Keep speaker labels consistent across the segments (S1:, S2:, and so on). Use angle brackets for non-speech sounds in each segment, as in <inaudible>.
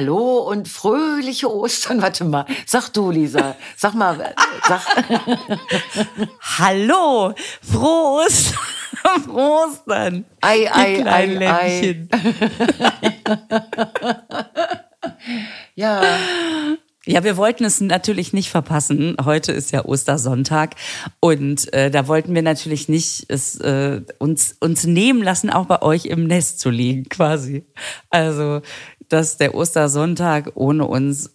S1: Hallo und fröhliche Ostern. <laughs> Warte mal, sag du, Lisa. Sag mal, äh, sag. <laughs>
S2: Hallo, frohe Ostern. <laughs> Frohe Ostern.
S1: Ei, ei, ei, ei. Ja,
S2: Ja, wir wollten es natürlich nicht verpassen. Heute ist ja Ostersonntag und äh, da wollten wir natürlich nicht es äh, uns uns nehmen lassen, auch bei euch im Nest zu liegen, quasi. Also, dass der Ostersonntag ohne uns.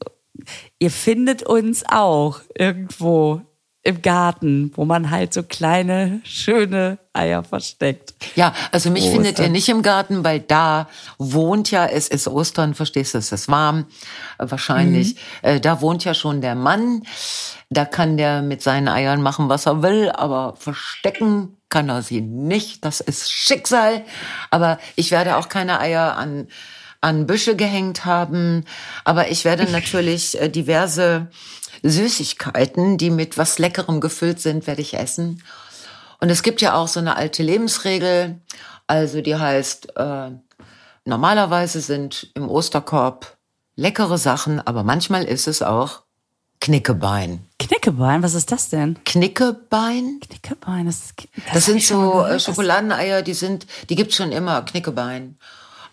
S2: Ihr findet uns auch irgendwo im Garten, wo man halt so kleine schöne Eier versteckt.
S1: ja, also mich
S2: Ostern.
S1: findet ihr nicht im Garten, weil da wohnt ja, es ist Ostern, verstehst du, es ist warm, äh, wahrscheinlich. Äh, da wohnt ja schon der Mann. Da kann der mit seinen Eiern machen, was er will, aber verstecken kann er sie nicht. Das ist Schicksal. Aber ich werde auch keine Eier an an Büsche gehängt haben. Aber ich werde <laughs> natürlich äh, diverse Süßigkeiten, die mit was Leckerem gefüllt sind, werde ich essen. Und es gibt ja auch so eine alte Lebensregel, also die heißt, äh, normalerweise sind im Osterkorb leckere Sachen, aber manchmal ist es auch Knickebein.
S2: Knickebein, was ist das denn?
S1: Knickebein?
S2: Knickebein, das, ist,
S1: Das,
S2: hab
S1: sind so äh,
S2: Das-
S1: Schokoladeneier, die sind, die gibt's schon immer, Knickebein.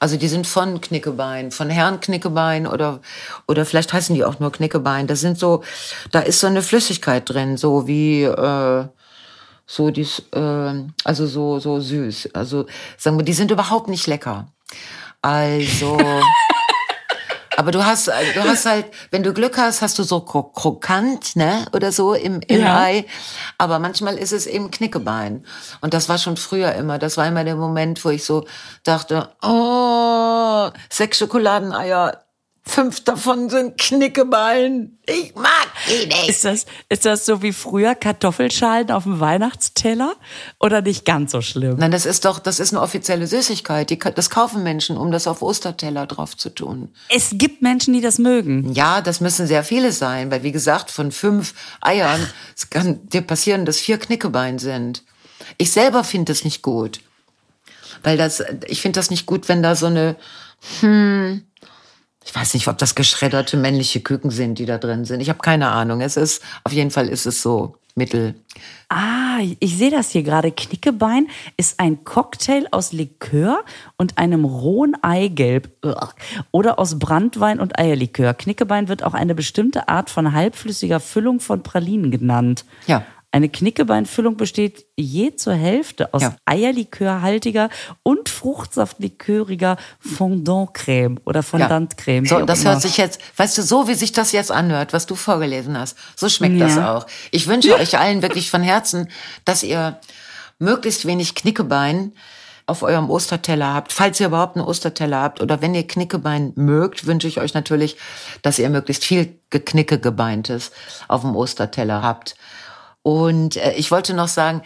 S1: Also die sind von Knickebein, von Herrn Knickebein oder oder vielleicht heißen die auch nur Knickebein. Das sind so, da ist so eine Flüssigkeit drin, so wie äh, so dies, äh, also so so süß. Also sagen wir, die sind überhaupt nicht lecker. Also <laughs> aber du hast, du hast halt, wenn du Glück hast, hast du so kro krokant, ne, oder so im, im
S2: Ja.
S1: Ei. Aber manchmal ist es eben Knickebein. Und das war schon früher immer. Das war immer der Moment, wo ich so dachte, oh, sechs Schokoladeneier, fünf davon sind Knickebein. Ich mag die nicht.
S2: Ist das, ist das so wie früher Kartoffelschalen auf dem Weihnachtsteller oder nicht ganz so schlimm?
S1: Nein, das ist doch, das ist eine offizielle Süßigkeit. Die, das kaufen Menschen, um das auf Osterteller drauf zu tun.
S2: Es gibt Menschen, die das mögen.
S1: Ja, das müssen sehr viele sein, weil wie gesagt, von fünf Eiern es <laughs> kann dir passieren, dass vier Knickebein sind. Ich selber finde das nicht gut. Weil das, ich finde das nicht gut, wenn da so eine, hm, ich weiß nicht, ob das geschredderte männliche Küken sind, die da drin sind. Ich habe keine Ahnung. Es ist, auf jeden Fall ist es so mittel.
S2: Ah, ich sehe das hier gerade. Knickebein ist ein Cocktail aus Likör und einem rohen Eigelb oder aus Brandwein und Eierlikör. Knickebein wird auch eine bestimmte Art von halbflüssiger Füllung von Pralinen genannt.
S1: Ja.
S2: Eine Knickebeinfüllung besteht je zur Hälfte aus
S1: Ja.
S2: Eierlikörhaltiger und Fruchtsaftliköriger Fondant-Creme oder Fondant-Creme.
S1: So,
S2: wie auch
S1: das hört sich jetzt, weißt du, so wie sich das jetzt anhört, was du vorgelesen hast, so schmeckt das
S2: Ja.
S1: auch. Ich wünsche euch allen wirklich von Herzen, dass ihr möglichst wenig Knickebein auf eurem Osterteller habt, falls ihr überhaupt einen Osterteller habt oder wenn ihr Knickebein mögt, wünsche ich euch natürlich, dass ihr möglichst viel Geknickegebeintes auf dem Osterteller habt. Und äh, ich wollte noch sagen,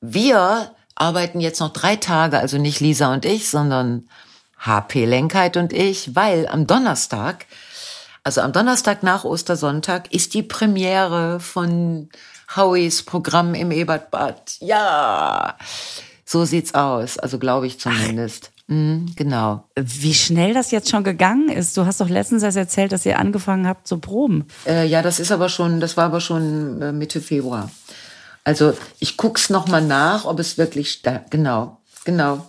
S1: wir arbeiten jetzt noch drei Tage, also nicht Lisa und ich, sondern HP Lenkheit und ich, weil am Donnerstag, also am Donnerstag nach Ostersonntag, ist die Premiere von Howies Programm im Ebertbad. Ja, so sieht's aus, also glaube ich zumindest. Mhm, genau.
S2: Wie schnell das jetzt schon gegangen ist. Du hast doch letztens erst erzählt, dass ihr angefangen habt zu proben.
S1: Äh, ja, das ist aber schon, das war aber schon äh, Mitte Februar. Also ich guck's noch mal nach, ob es wirklich genau, genau,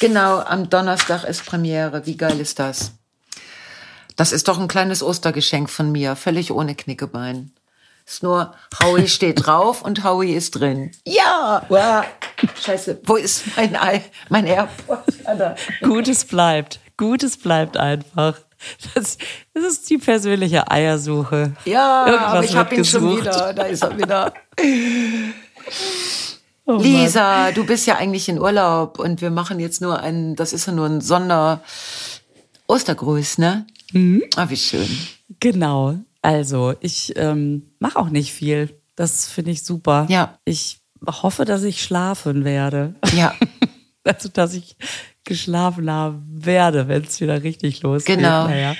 S1: genau. Am Donnerstag ist Premiere. Wie geil ist das? Das ist doch ein kleines Ostergeschenk von mir, völlig ohne Knickebein. Ist nur Howie <laughs> steht drauf und Howie ist drin. Ja, wow. Scheiße, wo ist mein Ei, mein AirPod? Da.
S2: Gutes bleibt. Gutes bleibt einfach. Das, das ist die persönliche Eiersuche.
S1: Ja,
S2: Irgendwas
S1: aber ich habe ihn schon
S2: gesucht.
S1: wieder. Da ist er wieder.
S2: Oh.
S1: Lisa, du bist ja eigentlich in Urlaub und wir machen jetzt nur ein, das ist ja nur ein Sonder Ostergruß, ne? Mhm. Ah, wie schön.
S2: Genau. Also, ich ähm, mache auch nicht viel. Das finde ich super.
S1: Ja.
S2: Ich hoffe, dass ich schlafen werde.
S1: Ja, <laughs>
S2: Also, dass ich geschlafen haben werde, wenn es wieder richtig losgeht.
S1: Genau.
S2: Naja.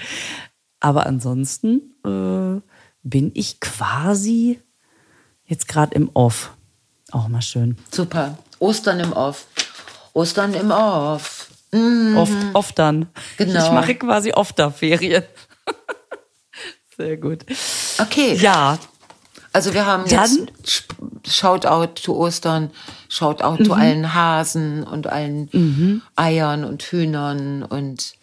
S2: Aber ansonsten äh, bin ich quasi jetzt gerade im Off. Auch mal schön.
S1: super. Ostern im Off. Ostern im Off.
S2: Oft, oft dann.
S1: Genau.
S2: Ich mache quasi oft da Ferien. <laughs> Sehr gut.
S1: Okay.
S2: Ja,
S1: Also wir haben
S2: Dann-
S1: jetzt Shoutout zu Ostern, Shoutout zu allen Hasen und allen Eiern und Hühnern und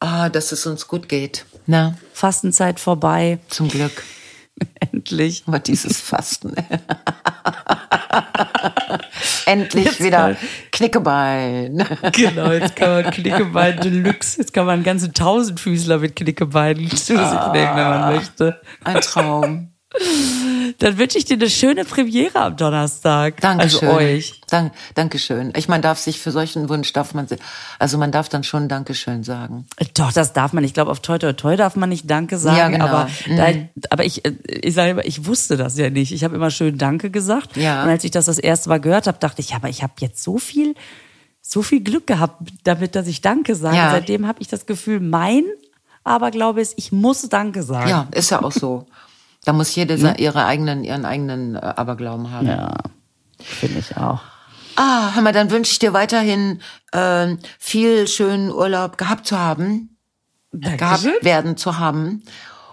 S1: ah, dass es uns gut geht. Na,
S2: Fastenzeit vorbei.
S1: zum Glück. <laughs>
S2: Endlich.
S1: Aber dieses Fasten. <laughs> Endlich
S2: Jetzt
S1: wieder
S2: mal.
S1: Knickebein. <laughs>
S2: Genau, jetzt kann man Knickebein Deluxe, jetzt kann man einen ganzen Tausendfüßler mit Knickebeinen zu sich nehmen, wenn man möchte.
S1: Ein Traum.
S2: Dann wünsche ich dir eine schöne Premiere am Donnerstag.
S1: Dankeschön.
S2: Also euch.
S1: Dank, Dankeschön. Ich meine, darf sich für solchen Wunsch darf man, also man darf dann schon Dankeschön sagen.
S2: Doch, das darf man. Ich glaube, auf Toi Toi Toi darf man nicht Danke sagen.
S1: Ja, genau.
S2: Aber, da, aber ich, äh, ich sage immer, ich wusste das ja nicht. Ich habe immer schön Danke gesagt.
S1: Ja.
S2: Und als ich das das erste Mal gehört habe, dachte ich, ja, aber ich habe jetzt so viel, so viel Glück gehabt, damit, dass ich Danke sage.
S1: Ja.
S2: Seitdem habe ich das Gefühl, mein Aberglaube ist, ich muss Danke sagen.
S1: Ja, ist ja auch so. <laughs> Da muss jede se- ihre eigenen, ihren eigenen äh, Aberglauben haben.
S2: Ja, finde ich auch.
S1: Ah, hör mal, dann wünsche ich dir weiterhin ähm, viel schönen Urlaub gehabt zu haben, gehabt werden zu haben.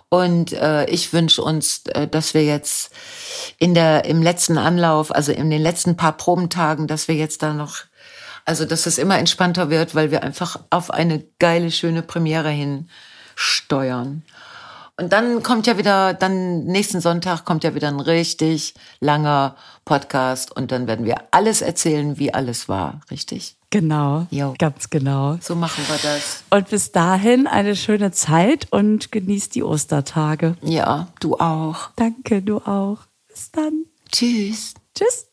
S1: Und äh, ich wünsche uns, äh, dass wir jetzt in der im letzten Anlauf, also in den letzten paar Probentagen, dass wir jetzt da noch, also dass es immer entspannter wird, weil wir einfach auf eine geile, schöne Premiere hin steuern. Und dann kommt ja wieder, dann nächsten Sonntag kommt ja wieder ein richtig langer Podcast und dann werden wir alles erzählen, wie alles war, richtig?
S2: Genau.
S1: Jo.
S2: Ganz genau.
S1: So machen wir das.
S2: Und bis dahin eine schöne Zeit und genießt die Ostertage.
S1: Ja, du auch.
S2: Danke, du auch. Bis dann.
S1: Tschüss.
S2: Tschüss.